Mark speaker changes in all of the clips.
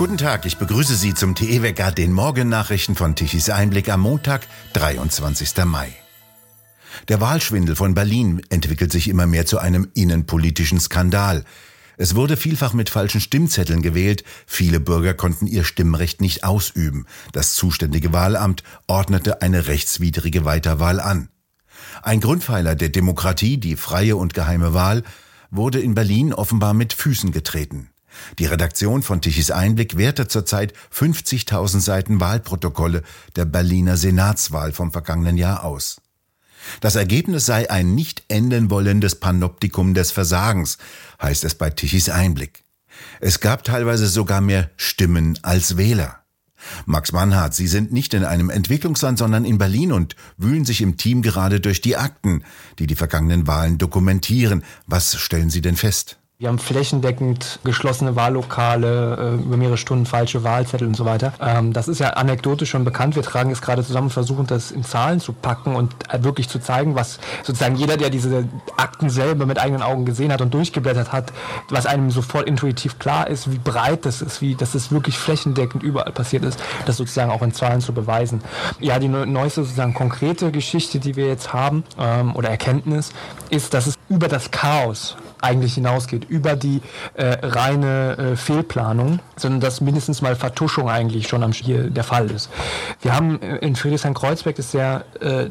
Speaker 1: Guten Tag, ich begrüße Sie zum TE-Wecker, den Morgennachrichten von Tichys Einblick am Montag, 23. Mai. Der Wahlschwindel von Berlin entwickelt sich immer mehr zu einem innenpolitischen Skandal. Es wurde vielfach mit falschen Stimmzetteln gewählt, viele Bürger konnten ihr Stimmrecht nicht ausüben. Das zuständige Wahlamt ordnete eine rechtswidrige Weiterwahl an. Ein Grundpfeiler der Demokratie, die freie und geheime Wahl, wurde in Berlin offenbar mit Füßen getreten. Die Redaktion von Tichys Einblick wertet zurzeit 50.000 Seiten Wahlprotokolle der Berliner Senatswahl vom vergangenen Jahr aus. Das Ergebnis sei ein nicht enden wollendes Panoptikum des Versagens, heißt es bei Tichys Einblick. Es gab teilweise sogar mehr Stimmen als Wähler. Max Mannhardt, Sie sind nicht in einem Entwicklungsland, sondern in Berlin und wühlen sich im Team gerade durch die Akten, die die vergangenen Wahlen dokumentieren. Was stellen Sie denn fest?
Speaker 2: Wir haben flächendeckend geschlossene Wahllokale, äh, über mehrere Stunden falsche Wahlzettel und so weiter. Ähm, das ist ja anekdotisch schon bekannt. Wir tragen es gerade zusammen, versuchen das in Zahlen zu packen und äh, wirklich zu zeigen, was sozusagen jeder, der diese Akten selber mit eigenen Augen gesehen hat und durchgeblättert hat, was einem sofort intuitiv klar ist, wie breit das ist, wie dass es wirklich flächendeckend überall passiert ist, das sozusagen auch in Zahlen zu beweisen. Ja, die neueste sozusagen konkrete Geschichte, die wir jetzt haben ähm, oder Erkenntnis, ist, dass es über das Chaos eigentlich hinausgeht, über die äh, reine äh, Fehlplanung, sondern dass mindestens mal Vertuschung eigentlich schon am hier der Fall ist. Wir haben äh, in Friedrichshain-Kreuzberg das sehr, äh,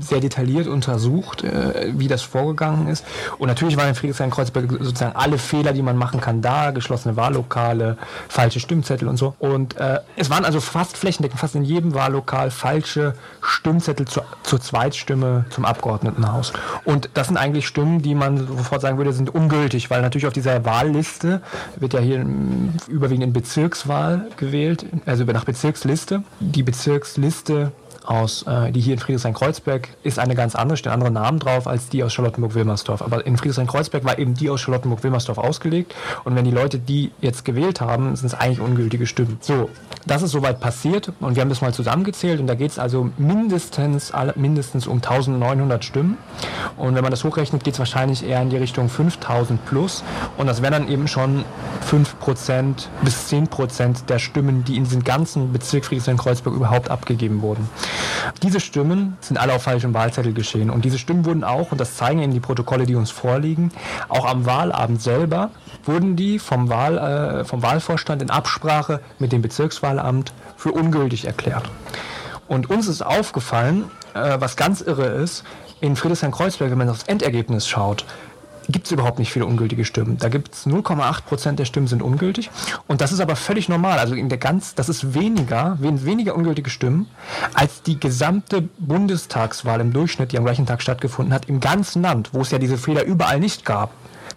Speaker 2: sehr detailliert untersucht, äh, wie das vorgegangen ist. Und natürlich waren in Friedrichshain-Kreuzberg sozusagen alle Fehler, die man machen kann, da, geschlossene Wahllokale, falsche Stimmzettel und so. Und äh, es waren also fast flächendeckend, fast in jedem Wahllokal falsche Stimmzettel zur, zur Zweitstimme zum Abgeordnetenhaus. Und das sind eigentlich Stimmen, die man sofort sagen würde, sind ungültig, weil natürlich auf dieser Wahlliste wird ja hier überwiegend in Bezirkswahl gewählt, also nach Bezirksliste. Die Bezirksliste aus, äh, die hier in Friedrichshain-Kreuzberg ist eine ganz andere, steht andere Namen drauf als die aus Charlottenburg-Wilmersdorf. Aber in Friedrichshain-Kreuzberg war eben die aus Charlottenburg-Wilmersdorf ausgelegt. Und wenn die Leute die jetzt gewählt haben, sind es eigentlich ungültige Stimmen. So, das ist soweit passiert und wir haben das mal zusammengezählt und da geht es also mindestens, mindestens um 1900 Stimmen. Und wenn man das hochrechnet, geht es wahrscheinlich eher in die Richtung 5000 plus. Und das wären dann eben schon 5% bis 10% der Stimmen, die in diesem ganzen Bezirk Friedrichshain-Kreuzberg überhaupt abgegeben wurden. Diese Stimmen sind alle auf falschem Wahlzettel geschehen. Und diese Stimmen wurden auch, und das zeigen eben die Protokolle, die uns vorliegen, auch am Wahlabend selber, wurden die vom, Wahl, äh, vom Wahlvorstand in Absprache mit dem Bezirkswahlamt für ungültig erklärt. Und uns ist aufgefallen, äh, was ganz irre ist, in Friedrichshain-Kreuzberg, wenn man aufs Endergebnis schaut, gibt es überhaupt nicht viele ungültige Stimmen. Da gibt es 0,8 Prozent der Stimmen sind ungültig. Und das ist aber völlig normal. Also in der ganz, das ist weniger, weniger ungültige Stimmen, als die gesamte Bundestagswahl im Durchschnitt, die am gleichen Tag stattgefunden hat, im ganzen Land, wo es ja diese Fehler überall nicht gab.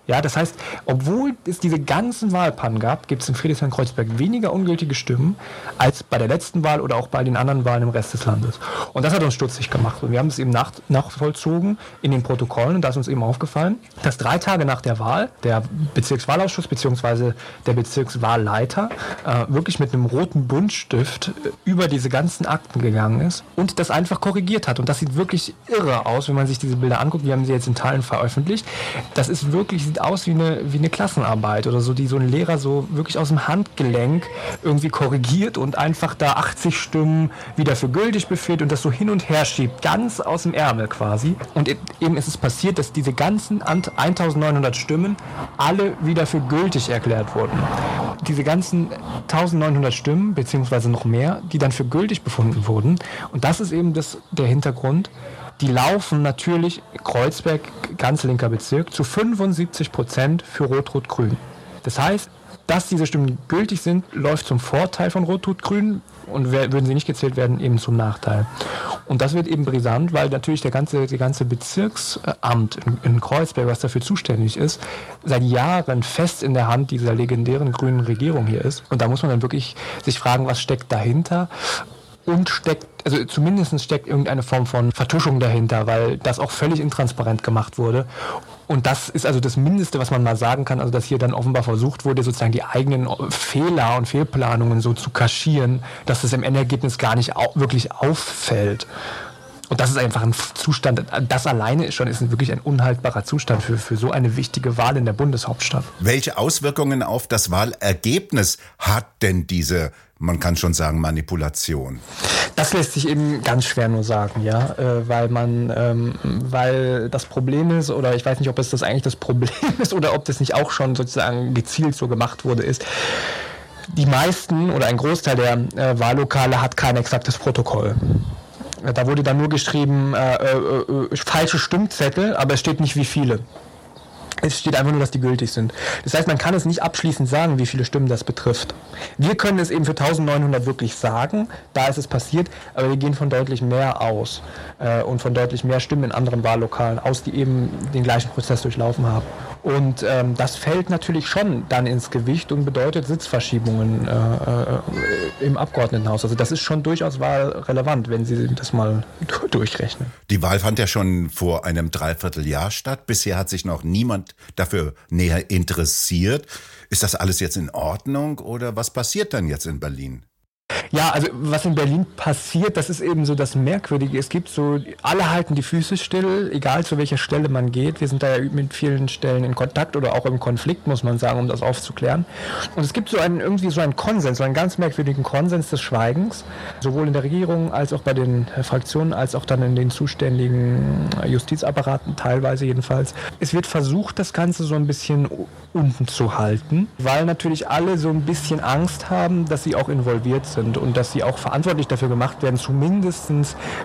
Speaker 2: Ja, das heißt, obwohl es diese ganzen Wahlpannen gab, gibt es in Friedrichshain-Kreuzberg weniger ungültige Stimmen als bei der letzten Wahl oder auch bei den anderen Wahlen im Rest des Landes. Und das hat uns stutzig gemacht. Und wir haben es eben nach, nachvollzogen in den Protokollen. Und da ist uns eben aufgefallen, dass drei Tage nach der Wahl der Bezirkswahlausschuss bzw. der Bezirkswahlleiter äh, wirklich mit einem roten Buntstift äh, über diese ganzen Akten gegangen ist und das einfach korrigiert hat. Und das sieht wirklich irre aus, wenn man sich diese Bilder anguckt. Wir haben sie jetzt in Teilen veröffentlicht. Das ist wirklich sieht aus wie eine, wie eine Klassenarbeit oder so, die so ein Lehrer so wirklich aus dem Handgelenk irgendwie korrigiert und einfach da 80 Stimmen wieder für gültig befiehlt und das so hin und her schiebt, ganz aus dem Ärmel quasi. Und eben ist es passiert, dass diese ganzen 1900 Stimmen alle wieder für gültig erklärt wurden. Diese ganzen 1900 Stimmen, beziehungsweise noch mehr, die dann für gültig befunden wurden. Und das ist eben das, der Hintergrund, die laufen natürlich, Kreuzberg, ganz linker Bezirk, zu 75 Prozent für Rot-Rot-Grün. Das heißt, dass diese Stimmen gültig sind, läuft zum Vorteil von Rot-Rot-Grün und würden sie nicht gezählt werden, eben zum Nachteil. Und das wird eben brisant, weil natürlich der ganze, der ganze Bezirksamt in, in Kreuzberg, was dafür zuständig ist, seit Jahren fest in der Hand dieser legendären grünen Regierung hier ist. Und da muss man dann wirklich sich fragen, was steckt dahinter und steckt, also zumindest steckt irgendeine Form von Vertuschung dahinter, weil das auch völlig intransparent gemacht wurde. Und das ist also das Mindeste, was man mal sagen kann, also dass hier dann offenbar versucht wurde, sozusagen die eigenen Fehler und Fehlplanungen so zu kaschieren, dass es im Endergebnis gar nicht wirklich auffällt. Und das ist einfach ein Zustand, das alleine ist schon ist wirklich ein unhaltbarer Zustand für, für so eine wichtige Wahl in der Bundeshauptstadt.
Speaker 1: Welche Auswirkungen auf das Wahlergebnis hat denn diese man kann schon sagen, Manipulation?
Speaker 2: Das lässt sich eben ganz schwer nur sagen, ja, äh, weil man, ähm, weil das Problem ist, oder ich weiß nicht, ob es das eigentlich das Problem ist oder ob das nicht auch schon sozusagen gezielt so gemacht wurde, ist, die meisten oder ein Großteil der äh, Wahllokale hat kein exaktes Protokoll. Da wurde dann nur geschrieben, äh, äh, äh falsche Stimmzettel, aber es steht nicht wie viele. Es steht einfach nur, dass die gültig sind. Das heißt, man kann es nicht abschließend sagen, wie viele Stimmen das betrifft. Wir können es eben für 1900 wirklich sagen, da ist es passiert, aber wir gehen von deutlich mehr aus äh, und von deutlich mehr Stimmen in anderen Wahllokalen aus, die eben den gleichen Prozess durchlaufen haben. Und ähm, das fällt natürlich schon dann ins Gewicht und bedeutet Sitzverschiebungen äh, äh, im Abgeordnetenhaus. Also das ist schon durchaus wahlrelevant, wenn Sie das mal durchrechnen.
Speaker 1: Die Wahl fand ja schon vor einem Dreivierteljahr statt. Bisher hat sich noch niemand dafür näher interessiert. Ist das alles jetzt in Ordnung oder was passiert dann jetzt in Berlin?
Speaker 2: Ja, also was in Berlin passiert, das ist eben so das Merkwürdige. Es gibt so, alle halten die Füße still, egal zu welcher Stelle man geht. Wir sind da ja mit vielen Stellen in Kontakt oder auch im Konflikt, muss man sagen, um das aufzuklären. Und es gibt so einen, irgendwie so einen Konsens, so einen ganz merkwürdigen Konsens des Schweigens, sowohl in der Regierung als auch bei den Fraktionen, als auch dann in den zuständigen Justizapparaten, teilweise jedenfalls. Es wird versucht, das Ganze so ein bisschen unten zu halten, weil natürlich alle so ein bisschen Angst haben, dass sie auch involviert sind und dass sie auch verantwortlich dafür gemacht werden, zumindest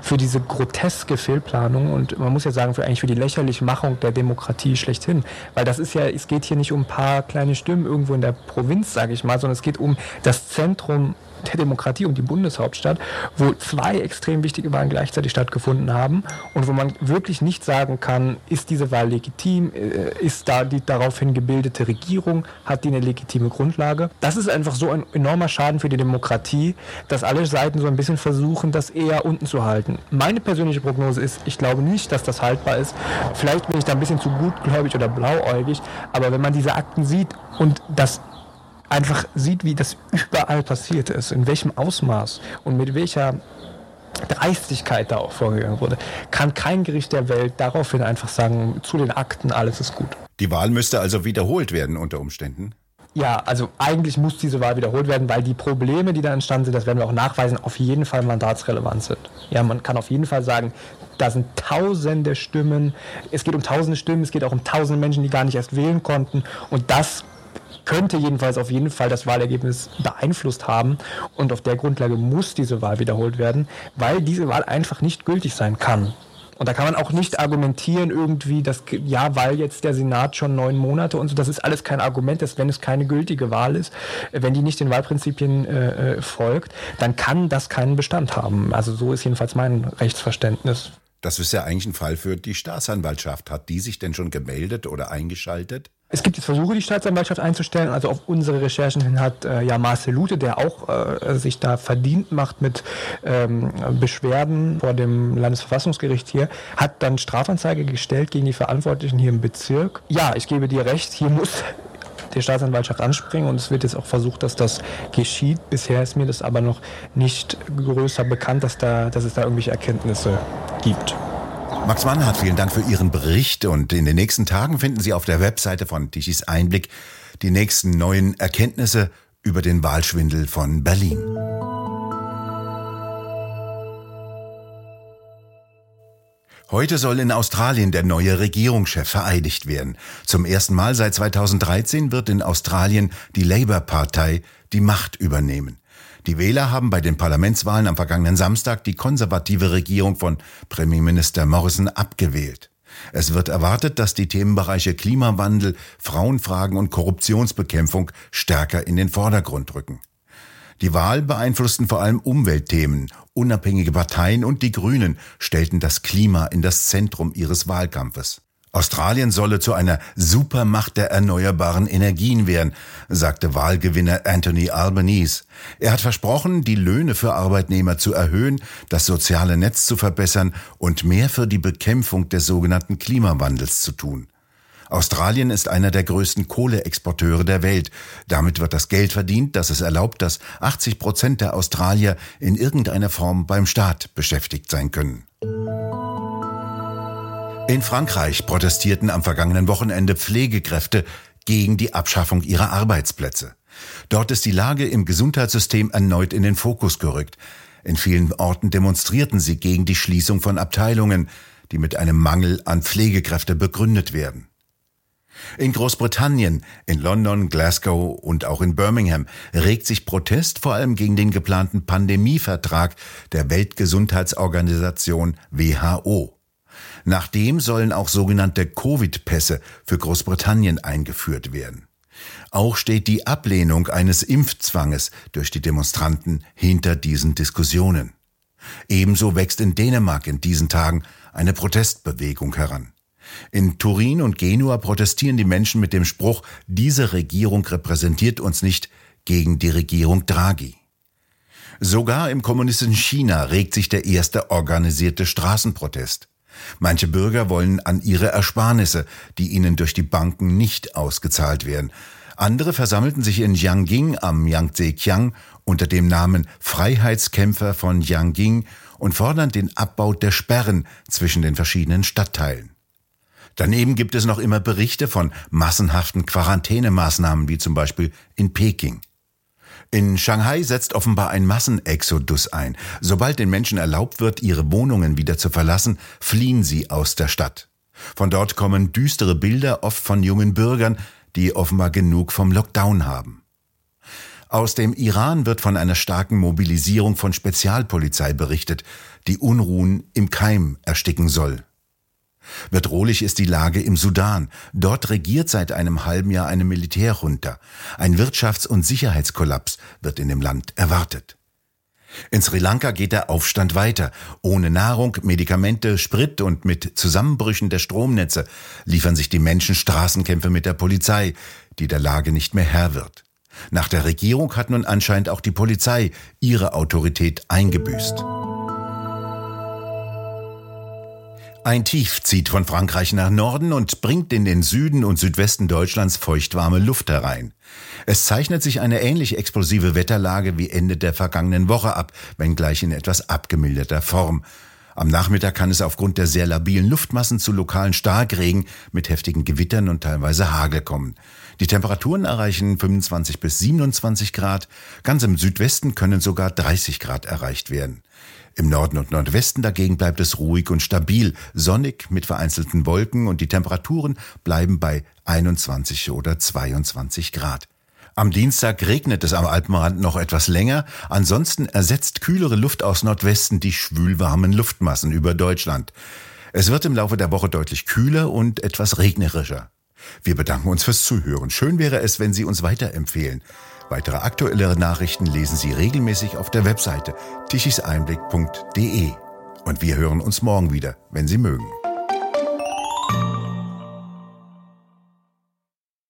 Speaker 2: für diese groteske Fehlplanung und man muss ja sagen, für eigentlich für die lächerliche Machung der Demokratie schlechthin. Weil das ist ja, es geht hier nicht um ein paar kleine Stimmen irgendwo in der Provinz, sage ich mal, sondern es geht um das Zentrum der Demokratie und die Bundeshauptstadt, wo zwei extrem wichtige Wahlen gleichzeitig stattgefunden haben und wo man wirklich nicht sagen kann, ist diese Wahl legitim, äh, ist da die daraufhin gebildete Regierung, hat die eine legitime Grundlage. Das ist einfach so ein enormer Schaden für die Demokratie, dass alle Seiten so ein bisschen versuchen, das eher unten zu halten. Meine persönliche Prognose ist, ich glaube nicht, dass das haltbar ist. Vielleicht bin ich da ein bisschen zu gutgläubig oder blauäugig, aber wenn man diese Akten sieht und das einfach sieht, wie das überall passiert ist, in welchem Ausmaß und mit welcher Dreistigkeit da auch vorgegangen wurde, kann kein Gericht der Welt daraufhin einfach sagen, zu den Akten, alles ist gut.
Speaker 1: Die Wahl müsste also wiederholt werden unter Umständen?
Speaker 2: Ja, also eigentlich muss diese Wahl wiederholt werden, weil die Probleme, die da entstanden sind, das werden wir auch nachweisen, auf jeden Fall mandatsrelevant sind. Ja, man kann auf jeden Fall sagen, da sind tausende Stimmen, es geht um tausende Stimmen, es geht auch um tausende Menschen, die gar nicht erst wählen konnten und das könnte jedenfalls auf jeden Fall das Wahlergebnis beeinflusst haben. Und auf der Grundlage muss diese Wahl wiederholt werden, weil diese Wahl einfach nicht gültig sein kann. Und da kann man auch nicht argumentieren irgendwie, dass ja, weil jetzt der Senat schon neun Monate und so, das ist alles kein Argument, dass wenn es keine gültige Wahl ist, wenn die nicht den Wahlprinzipien äh, äh folgt, dann kann das keinen Bestand haben. Also so ist jedenfalls mein Rechtsverständnis.
Speaker 1: Das ist ja eigentlich ein Fall für die Staatsanwaltschaft. Hat die sich denn schon gemeldet oder eingeschaltet?
Speaker 2: Es gibt jetzt Versuche, die Staatsanwaltschaft einzustellen. Also auf unsere Recherchen hin hat äh, ja Marcel Lute, der auch äh, sich da verdient macht mit ähm, Beschwerden vor dem Landesverfassungsgericht hier, hat dann Strafanzeige gestellt gegen die Verantwortlichen hier im Bezirk. Ja, ich gebe dir recht, hier muss der Staatsanwaltschaft anspringen und es wird jetzt auch versucht, dass das geschieht. Bisher ist mir das aber noch nicht größer bekannt, dass, da, dass es da irgendwelche Erkenntnisse gibt.
Speaker 1: Max Mannhardt, vielen Dank für Ihren Bericht und in den nächsten Tagen finden Sie auf der Webseite von Tichys Einblick die nächsten neuen Erkenntnisse über den Wahlschwindel von Berlin. Heute soll in Australien der neue Regierungschef vereidigt werden. Zum ersten Mal seit 2013 wird in Australien die Labour-Partei die Macht übernehmen. Die Wähler haben bei den Parlamentswahlen am vergangenen Samstag die konservative Regierung von Premierminister Morrison abgewählt. Es wird erwartet, dass die Themenbereiche Klimawandel, Frauenfragen und Korruptionsbekämpfung stärker in den Vordergrund rücken. Die Wahl beeinflussten vor allem Umweltthemen. Unabhängige Parteien und die Grünen stellten das Klima in das Zentrum ihres Wahlkampfes. Australien solle zu einer Supermacht der erneuerbaren Energien werden, sagte Wahlgewinner Anthony Albanese. Er hat versprochen, die Löhne für Arbeitnehmer zu erhöhen, das soziale Netz zu verbessern und mehr für die Bekämpfung des sogenannten Klimawandels zu tun. Australien ist einer der größten Kohleexporteure der Welt. Damit wird das Geld verdient, das es erlaubt, dass 80 Prozent der Australier in irgendeiner Form beim Staat beschäftigt sein können. In Frankreich protestierten am vergangenen Wochenende Pflegekräfte gegen die Abschaffung ihrer Arbeitsplätze. Dort ist die Lage im Gesundheitssystem erneut in den Fokus gerückt. In vielen Orten demonstrierten sie gegen die Schließung von Abteilungen, die mit einem Mangel an Pflegekräfte begründet werden. In Großbritannien, in London, Glasgow und auch in Birmingham regt sich Protest vor allem gegen den geplanten Pandemievertrag der Weltgesundheitsorganisation WHO. Nachdem sollen auch sogenannte Covid-Pässe für Großbritannien eingeführt werden. Auch steht die Ablehnung eines Impfzwanges durch die Demonstranten hinter diesen Diskussionen. Ebenso wächst in Dänemark in diesen Tagen eine Protestbewegung heran. In Turin und Genua protestieren die Menschen mit dem Spruch, diese Regierung repräsentiert uns nicht gegen die Regierung Draghi. Sogar im kommunistischen China regt sich der erste organisierte Straßenprotest. Manche Bürger wollen an ihre Ersparnisse, die ihnen durch die Banken nicht ausgezahlt werden. Andere versammelten sich in Jianging am Yangtze-Kiang unter dem Namen Freiheitskämpfer von Jianging und fordern den Abbau der Sperren zwischen den verschiedenen Stadtteilen. Daneben gibt es noch immer Berichte von massenhaften Quarantänemaßnahmen, wie zum Beispiel in Peking. In Shanghai setzt offenbar ein Massenexodus ein. Sobald den Menschen erlaubt wird, ihre Wohnungen wieder zu verlassen, fliehen sie aus der Stadt. Von dort kommen düstere Bilder, oft von jungen Bürgern, die offenbar genug vom Lockdown haben. Aus dem Iran wird von einer starken Mobilisierung von Spezialpolizei berichtet, die Unruhen im Keim ersticken soll. Bedrohlich ist die Lage im Sudan. Dort regiert seit einem halben Jahr eine Militärjunta. Ein Wirtschafts- und Sicherheitskollaps wird in dem Land erwartet. In Sri Lanka geht der Aufstand weiter. Ohne Nahrung, Medikamente, Sprit und mit Zusammenbrüchen der Stromnetze liefern sich die Menschen Straßenkämpfe mit der Polizei, die der Lage nicht mehr Herr wird. Nach der Regierung hat nun anscheinend auch die Polizei ihre Autorität eingebüßt. Ein Tief zieht von Frankreich nach Norden und bringt in den Süden und Südwesten Deutschlands feuchtwarme Luft herein. Es zeichnet sich eine ähnlich explosive Wetterlage wie Ende der vergangenen Woche ab, wenngleich in etwas abgemilderter Form. Am Nachmittag kann es aufgrund der sehr labilen Luftmassen zu lokalen Starkregen mit heftigen Gewittern und teilweise Hagel kommen. Die Temperaturen erreichen 25 bis 27 Grad, ganz im Südwesten können sogar 30 Grad erreicht werden. Im Norden und Nordwesten dagegen bleibt es ruhig und stabil, sonnig mit vereinzelten Wolken und die Temperaturen bleiben bei 21 oder 22 Grad. Am Dienstag regnet es am Alpenrand noch etwas länger, ansonsten ersetzt kühlere Luft aus Nordwesten die schwülwarmen Luftmassen über Deutschland. Es wird im Laufe der Woche deutlich kühler und etwas regnerischer. Wir bedanken uns fürs Zuhören. Schön wäre es, wenn Sie uns weiterempfehlen. Weitere aktuellere Nachrichten lesen Sie regelmäßig auf der Webseite tichiseinblick.de. Und wir hören uns morgen wieder, wenn Sie mögen.